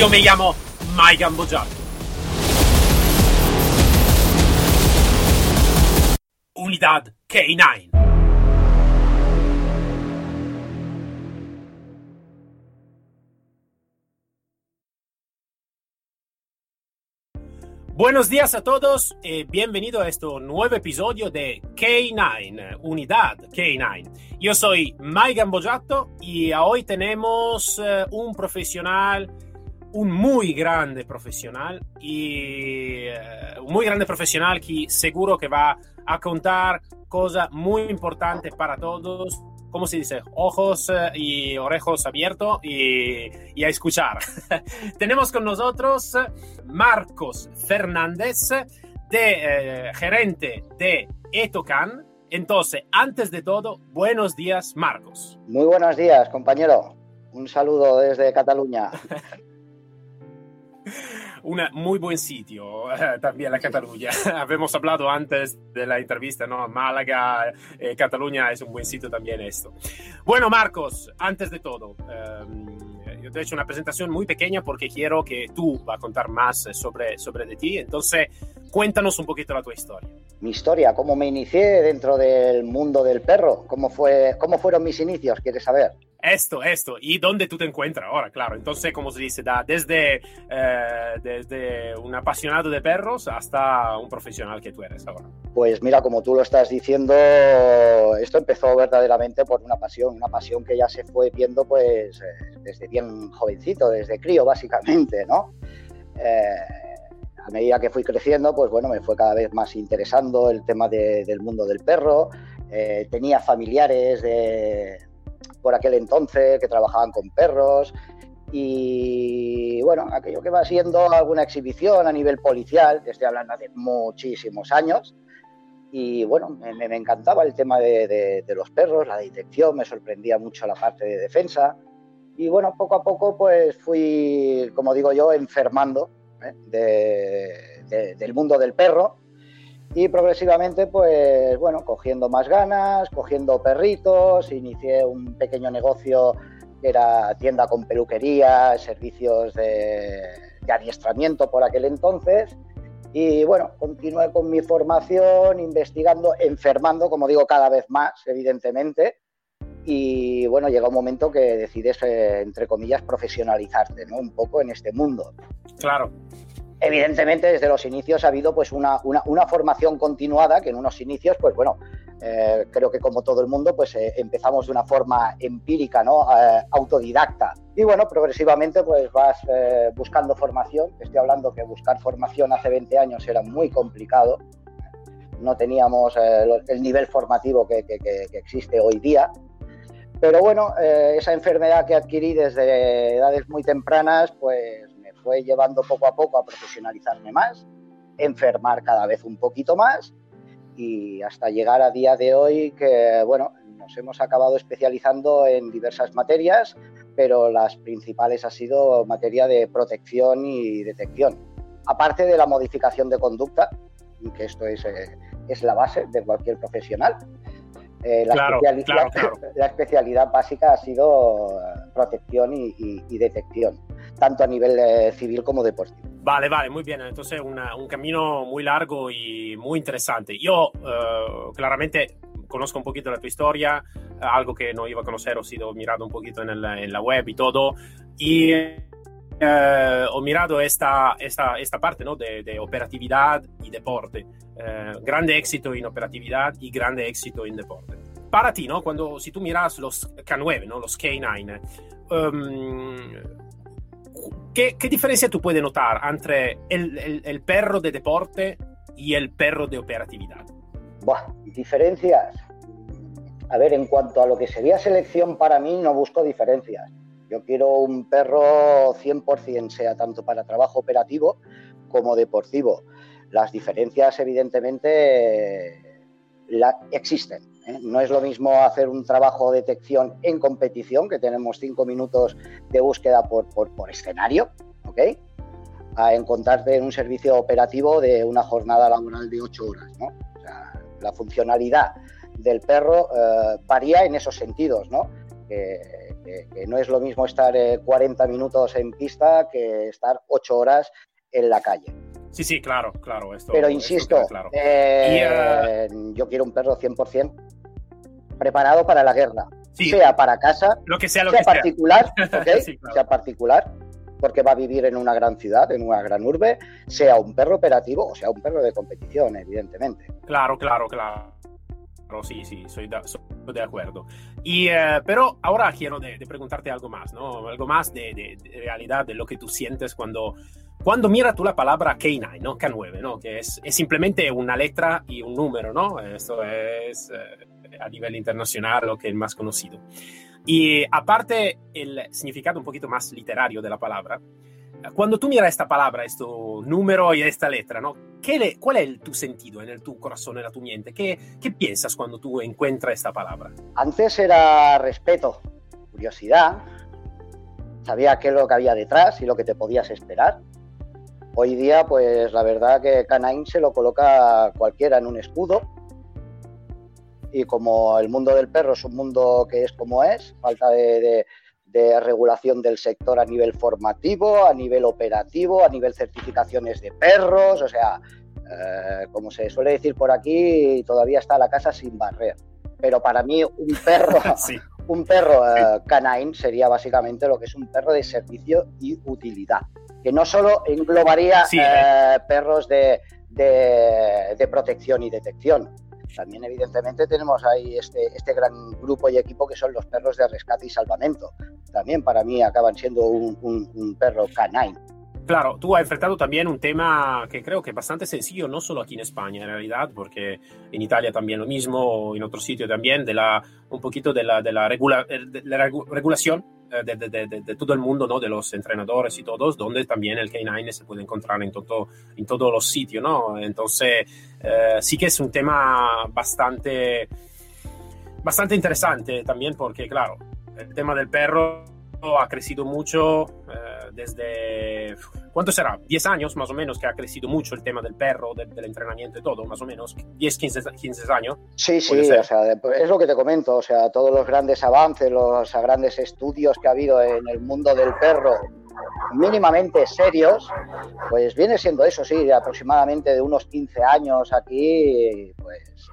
Yo me llamo Mike Gambogiato. Unidad K9. Buenos días a todos y bienvenido a este nuevo episodio de K9, Unidad K9. Yo soy Mike Gambogiato y hoy tenemos uh, un profesional, un muy grande profesional y uh, un muy grande profesional que seguro que va a contar cosas muy importantes para todos ¿cómo se dice? Ojos eh, y orejos abiertos y, y, a escuchar. Tenemos con nosotros Marcos Fernández, de, eh, gerente de Etocan. Entonces, antes de todo, buenos días, Marcos. Muy buenos días, compañero. Un saludo desde Cataluña. un muy buen sitio eh, también la Cataluña. Habíamos hablado antes de la entrevista, ¿no? Málaga, eh, Cataluña es un buen sitio también esto. Bueno, Marcos, antes de todo, eh, yo te he hecho una presentación muy pequeña porque quiero que tú va a contar más sobre, sobre de ti. Entonces, cuéntanos un poquito la tu historia. Mi historia, cómo me inicié dentro del mundo del perro, cómo, fue, cómo fueron mis inicios, ¿quieres saber? Esto, esto. ¿Y dónde tú te encuentras ahora? Claro. Entonces, como se dice, da desde, eh, desde un apasionado de perros hasta un profesional que tú eres ahora. Pues mira, como tú lo estás diciendo, esto empezó verdaderamente por una pasión, una pasión que ya se fue viendo pues eh, desde bien jovencito, desde crío básicamente, ¿no? Eh, a medida que fui creciendo, pues bueno, me fue cada vez más interesando el tema de, del mundo del perro. Eh, tenía familiares de, por aquel entonces que trabajaban con perros. Y bueno, aquello que va siendo alguna exhibición a nivel policial, te estoy hablando de muchísimos años, y bueno, me, encantaba el tema de, los perros, la detección, me sorprendía mucho la parte de defensa, y bueno, poco a poco pues fui, como digo yo, enfermando ¿eh? de, del mundo del perro, y progresivamente, pues bueno, cogiendo más ganas, cogiendo perritos, inicié un pequeño negocio que era tienda con peluquería, servicios de, de adiestramiento por aquel entonces. Y bueno, continué con mi formación, investigando, enfermando, como digo, cada vez más, evidentemente. Y bueno, llega un momento que decides, eh, entre comillas, profesionalizarte. Un poco en este mundo. Claro evidentemente desde los inicios ha habido pues una, una, formación continuada que en unos inicios pues bueno eh, creo que como todo el mundo pues eh, empezamos de una forma empírica no eh, autodidacta. Y bueno progresivamente pues vas buscando formación. Estoy hablando que buscar formación hace 20 años era muy complicado. No teníamos el nivel formativo que, que, existe hoy día. Pero bueno esa enfermedad que adquirí desde edades muy tempranas pues fue llevando poco a poco a profesionalizarme más, enfermar cada vez un poquito más y hasta llegar a día de hoy que, bueno, nos hemos acabado especializando en diversas materias, pero las principales ha sido materia de protección y detección. Aparte de la modificación de conducta, que esto es, eh, es la base de cualquier profesional. Eh, la, claro, especialidad, claro, claro. la, especialidad básica ha sido protección y, y, y detección tanto a nivel eh, civil como deportivo. Vale, vale, muy bien. Entonces, una, un camino muy largo y muy interesante. Yo, uh, claramente, conozco un poquito la tu historia, algo que no iba a conocer, he sido mirado un poquito en, el, en la web y todo. Y uh, he mirado esta, esta, esta parte ¿no? de, de, operatividad y deporte. Grande éxito en operatividad y grande éxito en deporte. Para ti, ¿no? Cuando, si tú miras los K9, ¿no? los K9, um, ¿Qué, ¿Qué, diferencia tú puedes notar entre el, perro de deporte y el perro de operatividad? Buah, diferencias. A ver, en cuanto a lo que sería selección para mí, no busco diferencias. Yo quiero un perro 100%, sea tanto para trabajo operativo como deportivo. Las diferencias, evidentemente, la, existen. ¿Eh? No es lo mismo hacer un trabajo de detección en competición, que tenemos cinco minutos de búsqueda por, por, por escenario, ¿ok? A encontrarte en un servicio operativo de una jornada laboral de ocho horas, ¿no? O sea, la funcionalidad del perro eh, varía en esos sentidos, ¿no? Que, que, no es lo mismo estar 40 minutos en pista que estar 8 horas en la calle. Sí, sí, claro, claro. Esto, Pero insisto, yo quiero un perro 100% preparado para la guerra, sea para casa, lo que sea, lo sea que particular, sea particular, porque va a vivir en una gran ciudad, en una gran urbe, sea un perro operativo o sea un perro de competición, evidentemente. Claro, claro, claro. Sí, sí, soy de, de acuerdo. Y, eh, pero ahora quiero de, preguntarte algo más, ¿no? Algo más de, de, realidad, de lo que tú sientes cuando, cuando miras tú la palabra K9, ¿no? K9, ¿no? Que es, es simplemente una letra y un número, ¿no? Esto es eh, a nivel internacional lo que es más conocido. Y aparte el significado un poquito más literario de la palabra, cuando tú miras esta palabra, este número y esta letra, ¿no? ¿Qué ¿Cuál es tu sentido en el tu corazón, en la tu mente? ¿Qué, ¿Qué piensas cuando tú encuentras esta palabra? Antes era respeto, curiosidad, sabía qué es lo que había detrás y lo que te podías esperar. Hoy día, pues la verdad que Canine se lo coloca cualquiera en un escudo y como el mundo del perro es un mundo que es como es, falta de, regulación del sector a nivel formativo, a nivel operativo, a nivel certificaciones de perros, o sea, eh, como se suele decir por aquí, todavía está la casa sin barrer. Pero para mí un perro, un perro eh, canine sería básicamente lo que es un perro de servicio y utilidad, que no solo englobaría eh, perros de, de protección y detección, también, evidentemente, tenemos ahí este, este gran grupo y equipo que son los perros de rescate y salvamento. También para mí acaban siendo un, perro canine. Claro, tú has enfrentado también un tema que creo que es bastante sencillo, no solo aquí en España en realidad, porque en Italia también lo mismo, en otros sitios también, de la, un poquito de la, de la, de la regulación eh, de, todo el mundo, ¿no? De los entrenadores y todos, donde también el K9 se puede encontrar en, todo, en todos los sitios, ¿no? Entonces, eh, sí que es un tema bastante, bastante interesante también porque, claro, el tema del perro ha crecido mucho eh, desde, ¿cuánto será? 10 años más o menos que ha crecido mucho el tema del perro, del entrenamiento y todo, más o menos, 10, 15, 15 años. Sí, sí, o sea, es lo que te comento, o sea, todos los grandes avances, los grandes estudios que ha habido en el mundo del perro, mínimamente serios, pues viene siendo eso, sí, aproximadamente de unos 15 años aquí, pues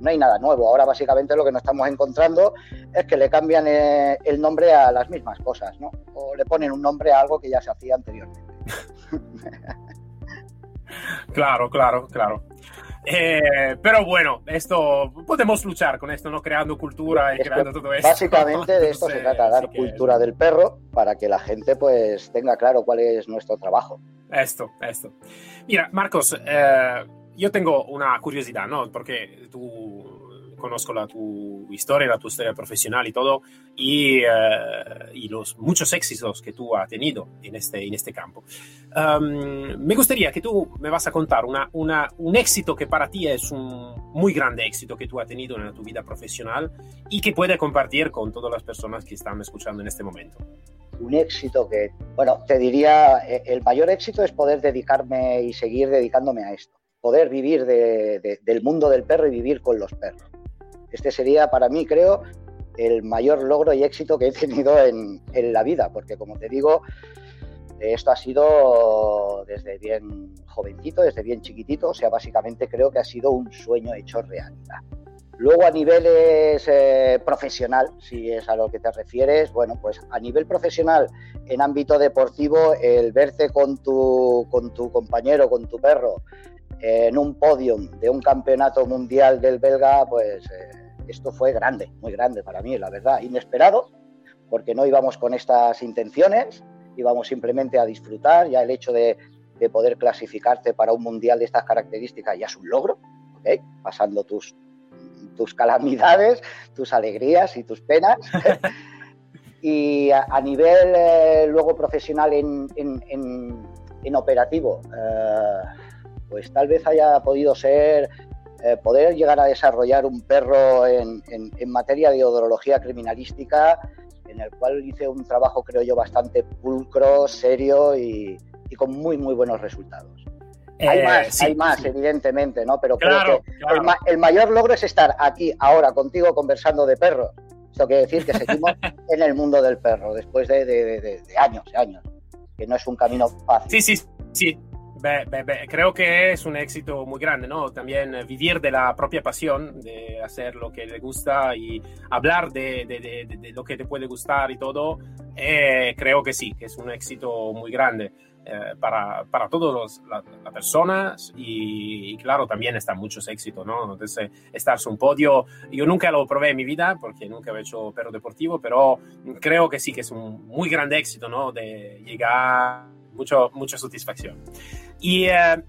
no hay nada nuevo. Ahora básicamente lo que nos estamos encontrando es que le cambian eh, el nombre a las mismas cosas, ¿no? O le ponen un nombre a algo que ya se hacía anteriormente. claro, claro, claro. Eh, pero bueno, esto podemos luchar con esto, ¿no? Creando cultura y creando todo esto. Básicamente de esto se trata, dar cultura del perro para que la gente pues tenga claro cuál es nuestro trabajo. Esto, esto. Mira, Marcos, eh, yo tengo una curiosidad, ¿no? Porque tú conozco la, tu historia, la tu historia profesional y todo, y, eh, y los muchos éxitos que tú has tenido en este, en este campo. me gustaría que tú me vas a contar una, una, un éxito que para ti es un muy grande éxito que tú has tenido en tu vida profesional y que puedes compartir con todas las personas que están escuchando en este momento un éxito que, bueno, te diría, eh, el mayor éxito es poder dedicarme y seguir dedicándome a esto poder vivir del mundo del perro y vivir con los perros. Este sería para mí, creo, el mayor logro y éxito que he tenido en, la vida, porque como te digo, esto ha sido desde bien jovencito, desde bien chiquitito, o sea, básicamente creo que ha sido un sueño hecho realidad. Luego a niveles eh, profesional, si es a lo que te refieres, bueno, pues a nivel profesional, en ámbito deportivo, el verte con tu, con tu compañero, con tu perro, en un podium de un campeonato mundial del belga, pues eh, esto fue grande, muy grande para mí, la verdad, inesperado, porque no íbamos con estas intenciones, íbamos simplemente a disfrutar, ya el hecho de, poder clasificarte para un mundial de estas características ya es un logro, pasando tus, tus calamidades, tus alegrías y tus penas. y a, nivel eh, luego profesional en, en, operativo, eh, pues tal vez haya podido ser eh, poder llegar a desarrollar un perro en, materia de odorología criminalística, en el cual hice un trabajo, creo yo, bastante pulcro, serio y, con muy, muy buenos resultados. hay eh, más, hay más, evidentemente, ¿no? Pero creo que El, mayor logro es estar aquí ahora contigo conversando de perros. Esto quiere decir que seguimos en el mundo del perro después de, de, de, de años y años, que no es un camino fácil. Sí, sí, sí. Creo que es un éxito muy grande, ¿no? También vivir de la propia pasión, de hacer lo que le gusta y hablar de, de, de, de lo que te puede gustar y todo, eh, creo que sí, que es un éxito muy grande eh, para, para todas las la personas y, y, claro, también está muchos éxitos, ¿no? Entonces, estar un podio, yo nunca lo probé en mi vida porque nunca he hecho perro deportivo, pero creo que sí que es un muy grande éxito, ¿no? De llegar mucho, mucha satisfacción. Y eh,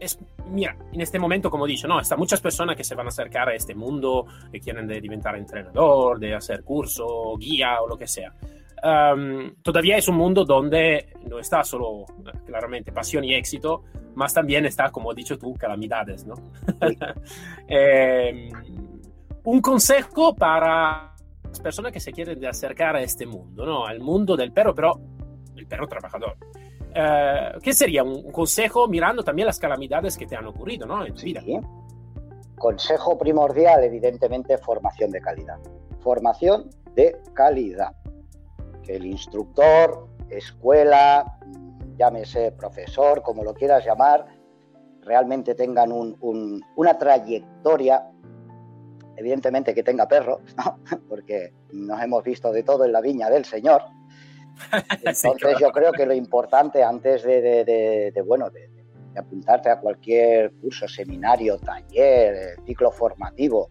es, mira, en este momento, como dicho, no, están muchas personas que se van a acercar a este mundo, que quieren de diventar entrenador, de hacer curso, guía o lo que sea. Um, todavía es un mundo donde no está solo claramente pasión y éxito, más también está, como has dicho tú, calamidades, ¿no? eh, un consejo para las personas que se quieren acercar a este mundo, ¿no? Al mundo del perro, pero el perro trabajador. Uh, ¿Qué sería un consejo mirando también las calamidades que te han ocurrido ¿no? en tu vida? Sí. Consejo primordial, evidentemente, formación de calidad. Formación de calidad. Que el instructor, escuela, llámese profesor, como lo quieras llamar, realmente tengan un, un, una trayectoria, evidentemente que tenga perros, ¿no? porque nos hemos visto de todo en la viña del Señor, entonces yo creo que lo importante antes de, de, de, de bueno, de, apuntarte a cualquier curso, seminario, taller, eh, ciclo formativo,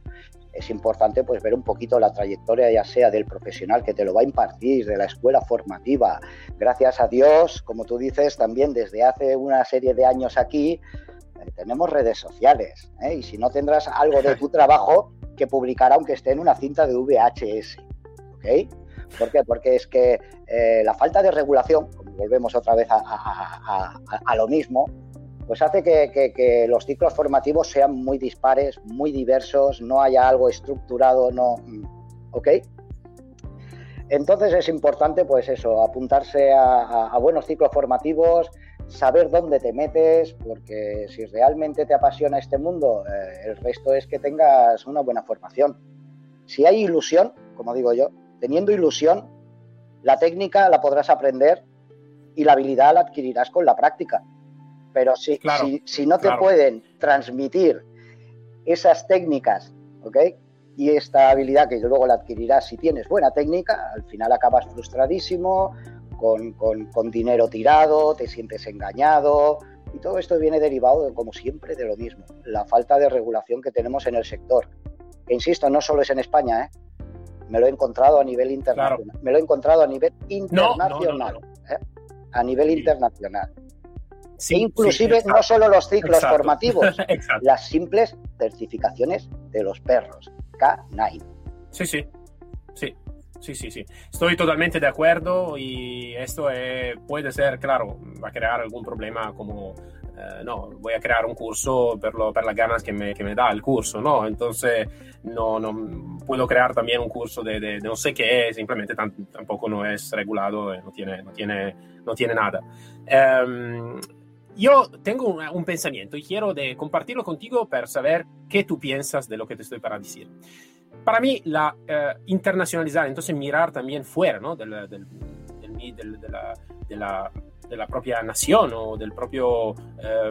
es importante pues ver un poquito la trayectoria ya sea del profesional que te lo va a impartir, de la escuela formativa. Gracias a Dios, como tú dices, también desde hace una serie de años aquí eh, tenemos redes sociales ¿eh? y si no tendrás algo de tu trabajo que publicar aunque esté en una cinta de VHS, ¿ok? ¿Por qué? Porque es que eh, la falta de regulación, volvemos otra vez a, lo mismo, pues hace que, los ciclos formativos sean muy dispares, muy diversos, no haya algo estructurado, no. ¿Ok? Entonces es importante, pues eso, apuntarse a, buenos ciclos formativos, saber dónde te metes, porque si realmente te apasiona este mundo, eh, el resto es que tengas una buena formación. Si hay ilusión, como digo yo, teniendo ilusión, la técnica la podrás aprender y la habilidad la adquirirás con la práctica. Pero si, claro, si, si no te claro. pueden transmitir esas técnicas, ¿ok? Y esta habilidad que luego la adquirirás si tienes buena técnica, al final acabas frustradísimo, con, con, con dinero tirado, te sientes engañado, y todo esto viene derivado, de, como siempre, de lo mismo, la falta de regulación que tenemos en el sector. Que insisto, no solo es en España, ¿eh? Me lo he encontrado a nivel internacional. Claro. Me lo he encontrado a nivel internacional. No, no, no, ¿eh? A nivel internacional. Sí, e inclusive sí, no solo los ciclos exacto. formativos, las simples certificaciones de los perros. K9. Sí, sí. Sí. Sí, sí, sí. Estoy totalmente de acuerdo y esto eh, puede ser, claro, va a crear algún problema como eh, no, voy a crear un curso per, lo, per las ganas que me, que me, da el curso, ¿no? Entonces, no, no puedo crear también un curso de, de, de no sé qué, simplemente tan, tampoco no es regulado, no tiene, no tiene, no tiene nada. Um, yo tengo un, un, pensamiento y quiero de compartirlo contigo para saber qué tú piensas de lo que te estoy para decir. Para mí, la uh, internacionalizar, entonces mirar también fuera, ¿no? Del, del, del de la, de la de la propia nación o del propio eh,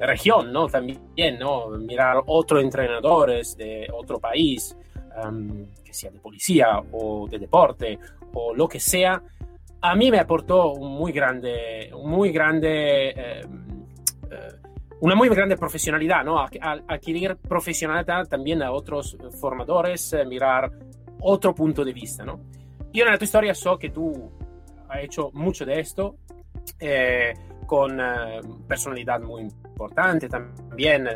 región, ¿no? También, ¿no? Mirar otros entrenadores de otro país, um, que sea de policía o de deporte o lo que sea, a mí me aportó un muy grande, un muy grande, eh, eh, una muy grande profesionalidad, ¿no? Adquirir profesionalidad también a otros formadores, eh, mirar otro punto de vista, ¿no? Yo en la tu historia so que tú has hecho mucho de esto, eh, con eh, personalidad muy importante también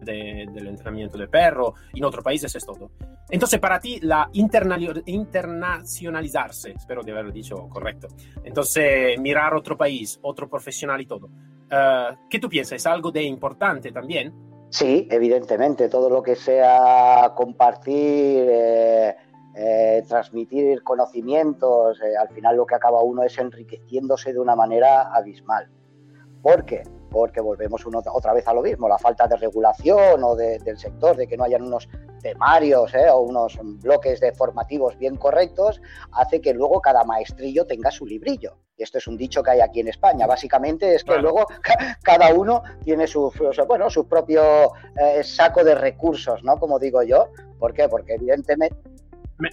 de, del entrenamiento de perro, en otros países es todo. Entonces, para ti, la internacionalizarse, espero de haberlo dicho correcto, entonces mirar otro país, otro profesional y todo, uh, ¿qué tú piensas? ¿Es algo de importante también? Sí, evidentemente, todo lo que sea compartir... Eh eh, transmitir conocimientos, eh, al final lo que acaba uno es enriqueciéndose de una manera abismal. ¿Por qué? Porque volvemos uno, otra vez a lo mismo, la falta de regulación o de, del sector, de que no hayan unos temarios ¿eh? o unos bloques deformativos bien correctos, hace que luego cada maestrillo tenga su librillo. Y esto es un dicho que hay aquí en España. Básicamente es que luego cada uno tiene su, bueno, su propio saco de recursos, ¿no? Como digo yo. ¿Por qué? Porque evidentemente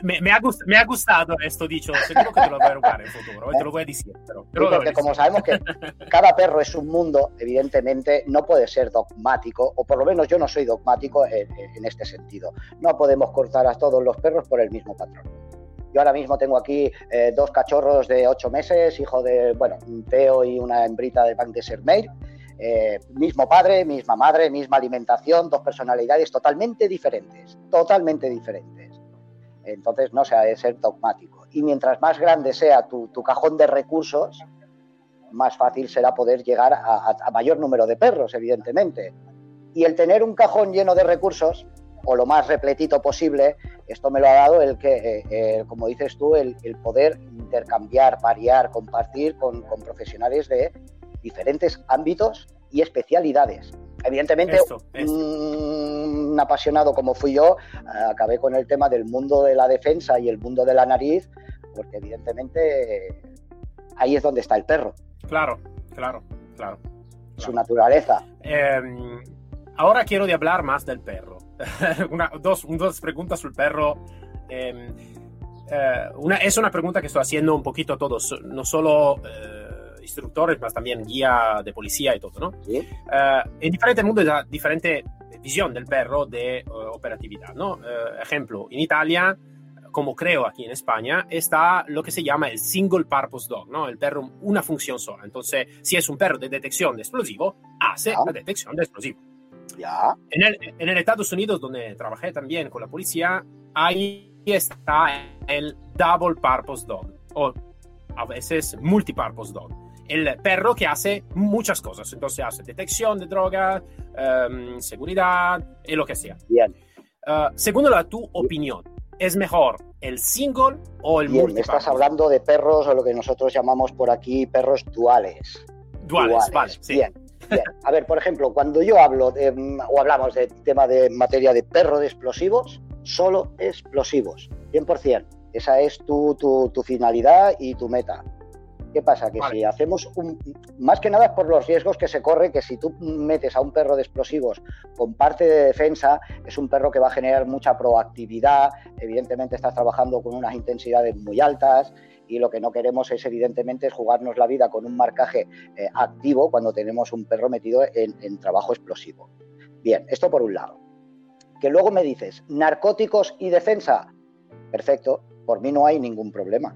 me, me, ha gustado, me, ha gustado, esto dicho, seguro que te lo voy a robar en futuro, te lo voy a decir. Pero, porque como sabemos que cada perro es un mundo, evidentemente no puede ser dogmático, o por lo menos yo no soy dogmático en, en este sentido. No podemos cortar a todos los perros por el mismo patrón. Yo ahora mismo tengo aquí eh, dos cachorros de ocho meses, hijo de, bueno, un Teo y una hembrita de Bank de Sermeir. Eh, mismo padre, misma madre, misma alimentación, dos personalidades totalmente diferentes, totalmente diferentes. Entonces no se ha de ser dogmático. Y mientras más grande sea tu, cajón de recursos, más fácil será poder llegar a, mayor número de perros, evidentemente. Y el tener un cajón lleno de recursos, o lo más repletito posible, esto me lo ha dado el que, eh, eh, como dices tú, el, poder intercambiar, variar, compartir con profesionales de diferentes ámbitos y especialidades. Evidentemente, un apasionado como fui yo, acabé con el tema del mundo de la defensa y el mundo de la nariz, porque evidentemente ahí es donde está el perro. Claro, claro, claro. Su naturaleza. Em, ahora quiero de hablar más del perro. una, dos, dos preguntas sobre el perro. Em, eh, una, es una pregunta que estoy haciendo un poquito a todos, no solo... Eh, instructores, más también guía de policía y todo, ¿no? Sí. Uh, en diferente mundo hay diferente visión del perro de uh, operatividad, ¿no? Uh, ejemplo, en Italia, como creo aquí en España, está lo que se llama el single purpose dog, ¿no? El perro una función sola. Entonces, si es un perro de detección de explosivo, hace la detección de explosivo. Ya. En, el, en el Estados Unidos, donde trabajé también con la policía, ahí está el double purpose dog, o a veces multipurpose dog el perro que hace muchas cosas. Entonces hace detección de drogas, um, seguridad y lo que sea. Bien. Uh, según la, tu opinión, ¿es mejor el single o el Bien, Estás hablando de perros o lo que nosotros llamamos por aquí perros duales. Duales, vale. Sí. Bien. Bien. A ver, por ejemplo, cuando yo hablo de, o hablamos de tema de materia de perro de explosivos, solo explosivos, 100%. Esa es tu, tu, tu finalidad y tu meta. ¿Qué pasa? Que si hacemos un, más que nada por los riesgos que se corre, que si tú metes a un perro de explosivos con parte de defensa, es un perro que va a generar mucha proactividad, evidentemente estás trabajando con unas intensidades muy altas y lo que no queremos es evidentemente es jugarnos la vida con un marcaje eh, activo cuando tenemos un perro metido en, en trabajo explosivo. Bien, esto por un lado. Que luego me dices, narcóticos y defensa. Perfecto, por mí no hay ningún problema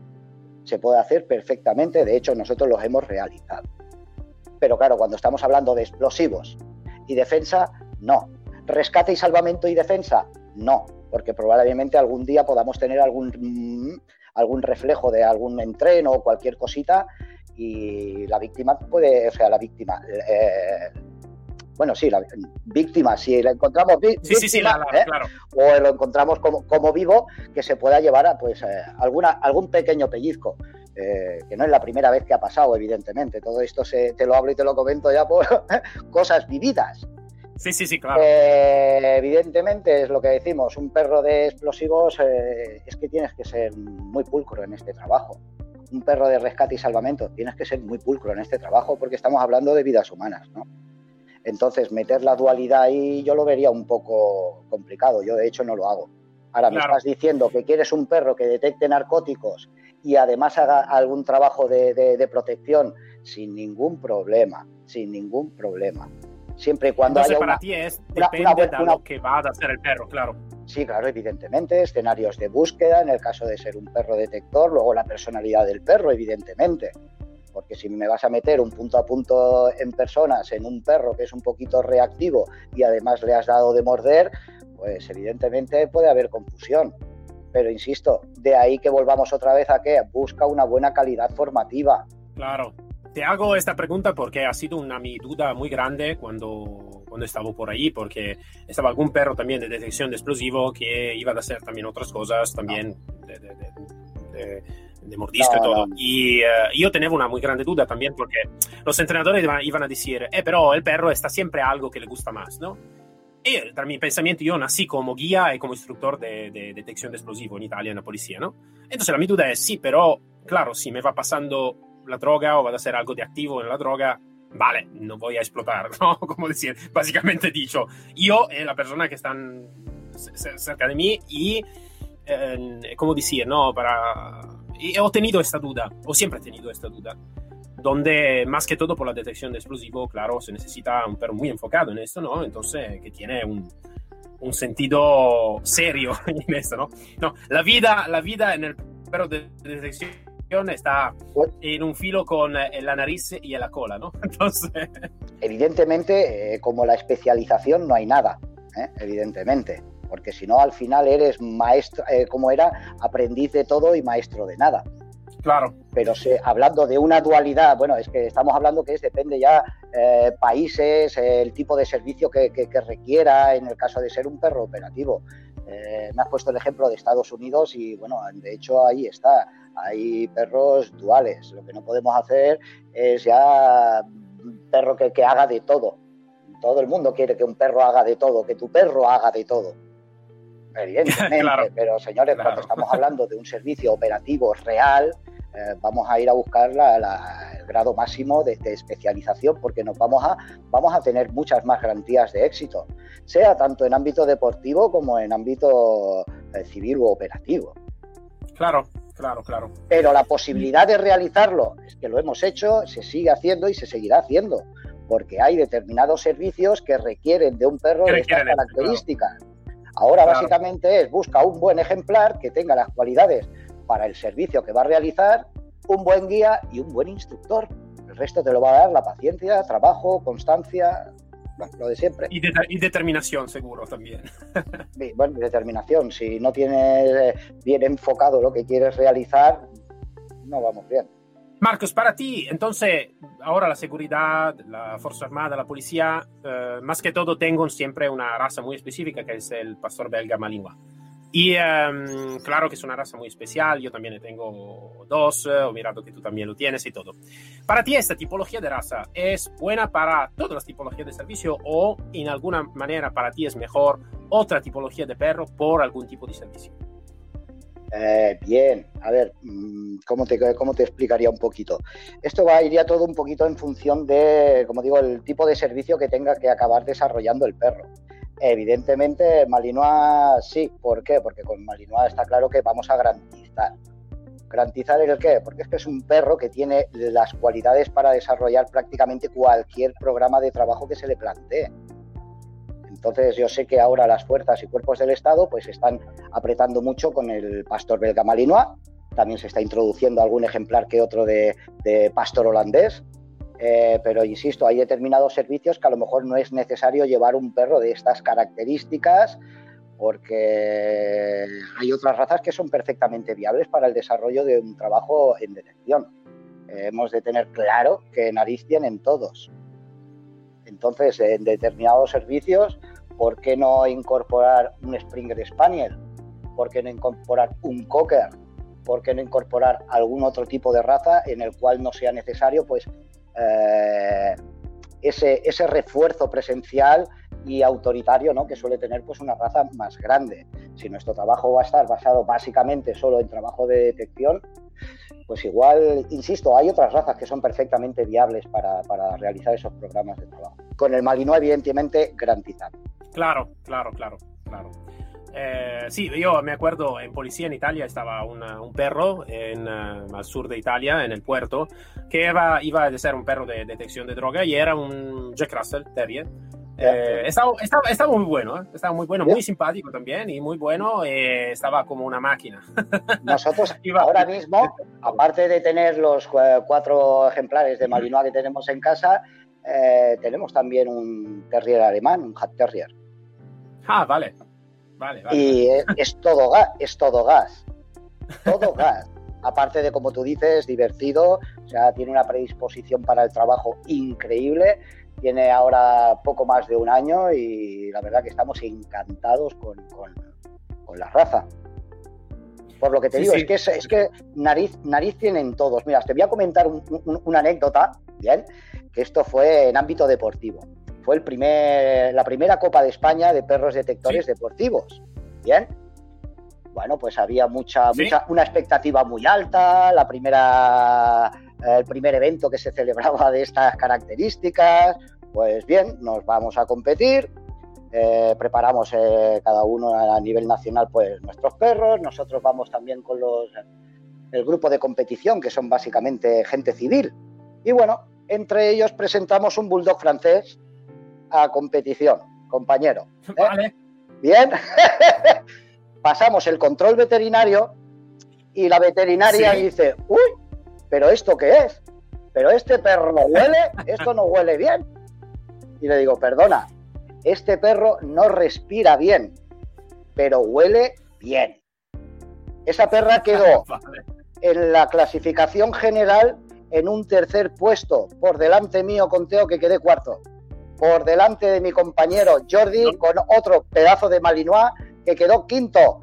se puede hacer perfectamente, de hecho nosotros los hemos realizado. Pero claro, cuando estamos hablando de explosivos y defensa, no. Rescate y salvamento y defensa, no, porque probablemente algún día podamos tener algún, mm, algún reflejo de algún entreno o cualquier cosita y la víctima puede, o sea, la víctima, eh, bueno, sí, la víctima, si la encontramos víctima, ¿eh? o lo encontramos como, como, vivo, que se pueda llevar a pues eh, alguna, algún pequeño pellizco. Eh, que no es la primera vez que ha pasado, evidentemente. Todo esto se, te lo hablo y te lo comento ya por cosas vividas. Sí, sí, sí, claro. evidentemente es lo que decimos, un perro de explosivos es que tienes que ser muy pulcro en este trabajo. Un perro de rescate y salvamento, tienes que ser muy pulcro en este trabajo porque estamos hablando de vidas humanas, ¿no? Entonces, meter la dualidad ahí yo lo vería un poco complicado. Yo, de hecho, no lo hago. Ahora me estás diciendo que quieres un perro que detecte narcóticos y además haga algún trabajo de, protección sin ningún problema, sin ningún problema. Siempre y cuando Entonces, para ti es, depende de lo que va a hacer el perro, claro. Sí, claro, evidentemente. Escenarios de búsqueda, en el caso de ser un perro detector, luego la personalidad del perro, evidentemente porque si me vas a meter un punto a punto en personas en un perro que es un poquito reactivo y además le has dado de morder, pues evidentemente puede haber confusión. Pero insisto, de ahí que volvamos otra vez a que busca una buena calidad formativa. Claro. Te hago esta pregunta porque ha sido una mi duda muy grande cuando, cuando estaba por ahí, porque estaba algún perro también de detección de explosivo que iba a hacer también otras cosas, también de de mordisco y todo. Y uh, yo tenía una muy grande duda también porque los entrenadores iban a decir, eh, pero el perro está siempre algo que le gusta más, ¿no? y tra mi pensamiento yo nací como guía y como instructor de, de, detección de explosivo en Italia, en la policía, ¿no? Entonces la mi duda es, sí, pero claro, si me va pasando la droga o va a hacer algo de activo en la droga, vale, no voy a explotar, ¿no? Como decir, básicamente dicho, yo y la persona que están cerca de mí y, eh, como decir, ¿no? Para... Y he tenido esta duda, o siempre he tenido esta duda, donde más que todo por la detección de explosivo, claro, se necesita un perro muy enfocado en esto, ¿no? Entonces, que tiene un, un sentido serio en esto, ¿no? No, la vida, la vida en el perro de detección está en un filo con eh, la nariz y la cola, ¿no? Entonces... Evidentemente, eh, como la especialización no hay nada, ¿eh? evidentemente, porque si no, al final eres maestro, como era, aprendiz de todo y maestro de nada. Claro. Pero se, hablando de una dualidad, bueno, es que estamos hablando que es, depende ya países, el tipo de servicio que, que, requiera en el caso de ser un perro operativo. me has puesto el ejemplo de Estados Unidos y bueno, de hecho ahí está hay perros duales. Lo que no podemos hacer es ya un perro que, que haga de todo. Todo el mundo quiere que un perro haga de todo, que tu perro haga de todo. Evidentemente, pero señores, cuando estamos hablando de un servicio operativo real, eh, vamos a ir a buscar el grado máximo de, especialización porque nos vamos a, vamos a tener muchas más garantías de éxito, sea tanto en ámbito deportivo como en ámbito eh, civil u operativo. Claro, Claro, claro. Pero la posibilidad de realizarlo es que lo hemos hecho, se sigue haciendo y se seguirá haciendo, porque hay determinados servicios que requieren de un perro de estas características. Ahora básicamente es busca un buen ejemplar que tenga las cualidades para el servicio que va a realizar, un buen guía y un buen instructor. El resto te lo va a dar la paciencia, trabajo, constancia, lo de siempre. Y, determinación, seguro, también. bueno, determinación. Si no tienes eh, bien enfocado lo que quieres realizar, no vamos bien. Marcos, para ti, entonces, ahora la seguridad, la Fuerza Armada, la policía, eh, más que todo tengo siempre una raza muy específica que es el pastor belga Malinois. Y em, claro que es una raza muy especial, yo también tengo dos, eh, he mirado que tú también lo tienes y todo. Para ti esta tipología de raza es buena para todas las tipologías de servicio o en alguna manera para ti es mejor otra tipología de perro por algún tipo de servicio? Eh, bien, a ver, mm, ¿cómo te, ¿cómo te explicaría un poquito? Esto va, iría todo un poquito en función de, como digo, el tipo de servicio que tenga que acabar desarrollando el perro. Evidentemente, Malinois sí. ¿Por qué? Porque con Malinois está claro que vamos a garantizar. ¿Garantizar el qué? Porque es que es un perro que tiene las cualidades para desarrollar prácticamente cualquier programa de trabajo que se le plantee. Entonces yo sé que ahora las fuerzas y cuerpos del Estado pues están apretando mucho con el pastor belga Malinois. También se está introduciendo algún ejemplar que otro de pastor holandés eh, pero insisto, hay determinados servicios que a lo mejor no es necesario llevar un perro de estas características porque hay otras razas que son perfectamente viables para el desarrollo de un trabajo en detección. Eh, hemos de tener claro que nariz tienen todos. Entonces, en determinados servicios, ¿por qué no incorporar un Springer Spaniel? ¿Por qué no incorporar un Cocker? ¿Por qué no incorporar algún otro tipo de raza en el cual no sea necesario pues eh, ese, ese, refuerzo presencial y autoritario ¿no? que suele tener pues, una raza más grande. Si nuestro trabajo va a estar basado básicamente solo en trabajo de detección, pues igual, insisto, hay otras razas que son perfectamente viables para, para realizar esos programas de trabajo. Con el Malinois, evidentemente, garantizado. Claro, claro, claro, claro. Eh, sí, yo me acuerdo en policía en Italia estaba un perro en, uh, al sur de Italia, en el puerto, que iba, iba a ser un perro de detección de droga y era un Jack Russell Terrier. Eh, estaba, estaba, estaba, muy bueno, ¿eh? estaba muy bueno, muy simpático también y muy bueno, eh, estaba como una máquina. Nosotros ahora mismo, aparte de tener los cuatro ejemplares de Malinois que tenemos en casa, tenemos también un terrier alemán, un Hat Terrier. Ah, vale. Y es, todo gas, es todo gas. Todo gas. Aparte de, como tú dices, divertido, o sea, tiene una predisposición para el trabajo increíble. Tiene ahora poco más de un año y la verdad que estamos encantados con, la raza. Por lo que te digo, Es, que, es, que nariz, nariz tienen todos. Mira, te voy a comentar una anécdota, ¿bien? Que esto fue en ámbito deportivo. Fue el primer, la primera Copa de España de perros detectores deportivos. Bien. Bueno, pues había mucha, mucha, una expectativa muy alta, la primera, el primer evento que se celebraba de estas características. Pues bien, nos vamos a competir, eh, preparamos eh, cada uno a nivel nacional pues nuestros perros, nosotros vamos también con los el grupo de competición que son básicamente gente civil y bueno, entre ellos presentamos un bulldog francés a competición, compañero. ¿eh? Vale. Bien, pasamos el control veterinario y la veterinaria dice, uy, pero ¿esto qué es? Pero este perro no huele, esto no huele bien. Y le digo, perdona, este perro no respira bien, pero huele bien. Esa perra quedó en la clasificación general en un tercer puesto, por delante mío conteo que quedé cuarto, por delante de mi compañero Jordi con otro pedazo de Malinois que quedó quinto,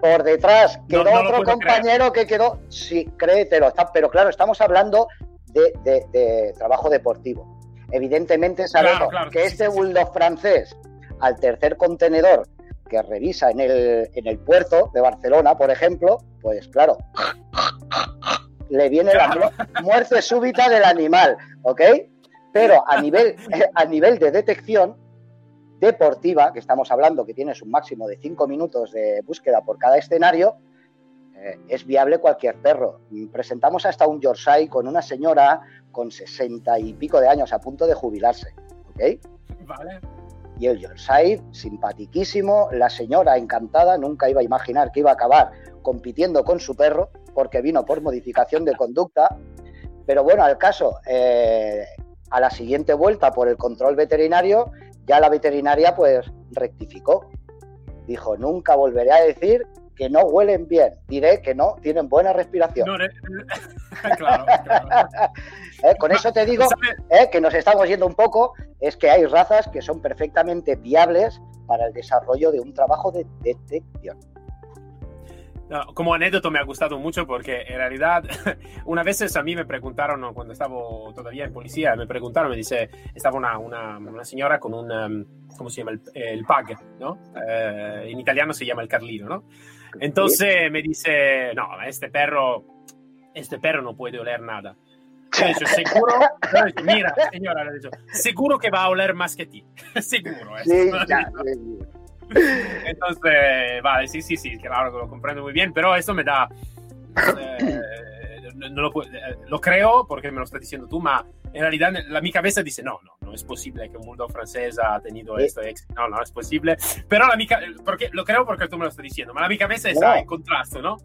por detrás quedó otro compañero que quedó, sí, créetelo, está, pero claro, estamos hablando de, trabajo deportivo. Evidentemente sabemos que este bulldog francés al tercer contenedor que revisa en el, en el puerto de Barcelona, por ejemplo, pues claro, le viene la muerte súbita del animal, ¿ok? Pero a nivel, a nivel de detección deportiva, que estamos hablando que tienes un máximo de 5 minutos de búsqueda por cada escenario, eh, es viable cualquier perro. Presentamos hasta un Yorkshire con una señora con 60 y pico de años a punto de jubilarse, ¿ok? Vale. Y el Yorkshire, simpatiquísimo, la señora encantada, nunca iba a imaginar que iba a acabar compitiendo con su perro, porque vino por modificación de conducta. Pero bueno, al caso, eh, a la siguiente vuelta por el control veterinario, ya la veterinaria pues rectificó. Dijo, nunca volveré a decir que no huelen bien, diré que no tienen buena respiración. claro, eh, Con eso te digo eh, que nos estamos yendo un poco, es que hay razas que son perfectamente viables para el desarrollo de un trabajo de detección como anécdota me ha gustado mucho porque en realidad una vez a mí me preguntaron cuando estaba todavía en policía me preguntaron me dice estaba una, una, una señora con un cómo se llama el, el pug no eh, en italiano se llama el carlino no entonces me dice no este perro este perro no puede oler nada dicho, seguro, mira, señora, dicho, seguro que va a oler más que ti. seguro. Sí, ya, Entonces, vale, sí, sí, sí, claro que lo comprendo muy bien, pero eso me da... Eh, no lo, eh, lo, creo porque me lo estás diciendo tú, ma en realidad la mi cabeza dice no, no, no es posible que un mundo francés ha tenido esto, no, no es posible, pero la mi, porque, lo creo porque tú me lo estás diciendo, pero la mi cabeza está en contraste, ¿no?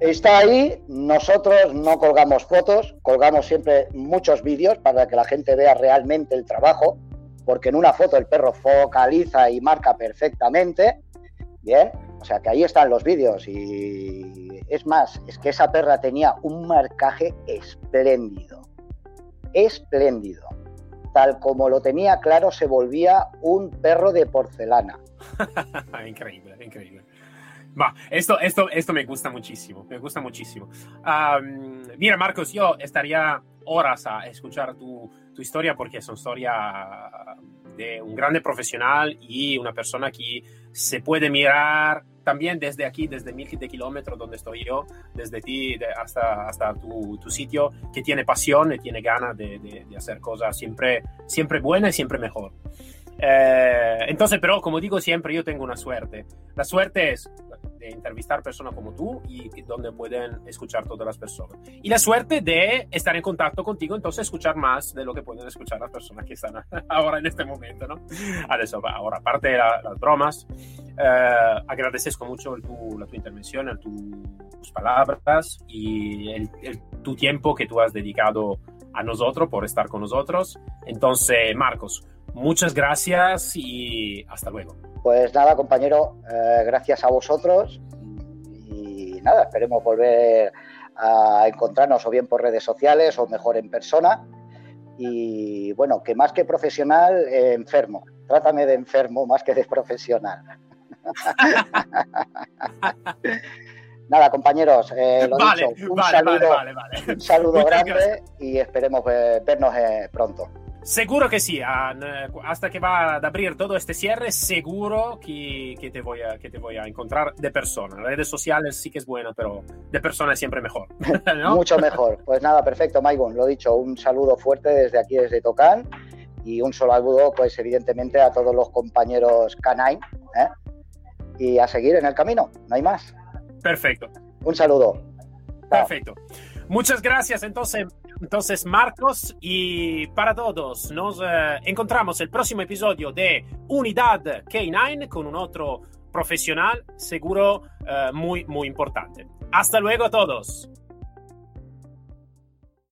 Está ahí, nosotros no colgamos fotos, colgamos siempre muchos vídeos para que la gente vea realmente el trabajo, porque en una foto el perro focaliza y marca perfectamente. Bien, o sea que ahí están los vídeos y es más, es que esa perra tenía un marcaje espléndido, espléndido. Tal como lo tenía claro, se volvía un perro de porcelana. increíble, increíble. Va, esto, esto, esto me gusta muchísimo, me gusta muchísimo. mira, Marcos, yo estaría horas a escuchar tu, tu historia porque es una historia de un grande profesional y una persona que se puede mirar también desde aquí, desde mil de kilómetros donde estoy yo, desde ti hasta, hasta tu, tu, sitio, que tiene pasión y tiene ganas de, de, hacer cosas siempre, siempre buenas y siempre mejor. Eh, entonces, pero como digo siempre, yo tengo una suerte. La suerte es de entrevistar personas como tú y donde pueden escuchar todas las personas. Y la suerte de estar en contacto contigo, entonces escuchar más de lo que pueden escuchar las personas que están ahora en este momento, ¿no? ahora, aparte de las bromas, eh, agradezco mucho tu, la, tu intervención, tus palabras y el, tu tiempo que tú has dedicado a nosotros por estar con nosotros. Entonces, Marcos, muchas gracias y hasta luego. Pues nada, compañero, eh, gracias a vosotros y nada, esperemos volver a encontrarnos o bien por redes sociales o mejor en persona. Y bueno, que más que profesional, eh, enfermo. Trátame de enfermo más que de profesional. Nada, compañeros, eh, lo dicho, un saludo, un saludo grande y esperemos vernos pronto. Seguro que sí, hasta que va a abrir todo este cierre, seguro que, que, te voy a, que te voy a encontrar de persona. Redes sociales sí que es bueno, pero de persona es siempre mejor. Mucho mejor. Pues nada, perfecto, Maicon. Lo dicho, un saludo fuerte desde aquí, desde Tocán, y un saludo, pues evidentemente, a todos los compañeros canine, ¿eh? y a seguir en el camino, no hay más. Perfecto. Un saludo. Perfecto. Muchas gracias. Entonces, entonces, Marcos, y para todos, nos eh, encontramos el próximo episodio de Unidad K9 con un otro profesional, seguro eh, muy, muy importante. Hasta luego a todos.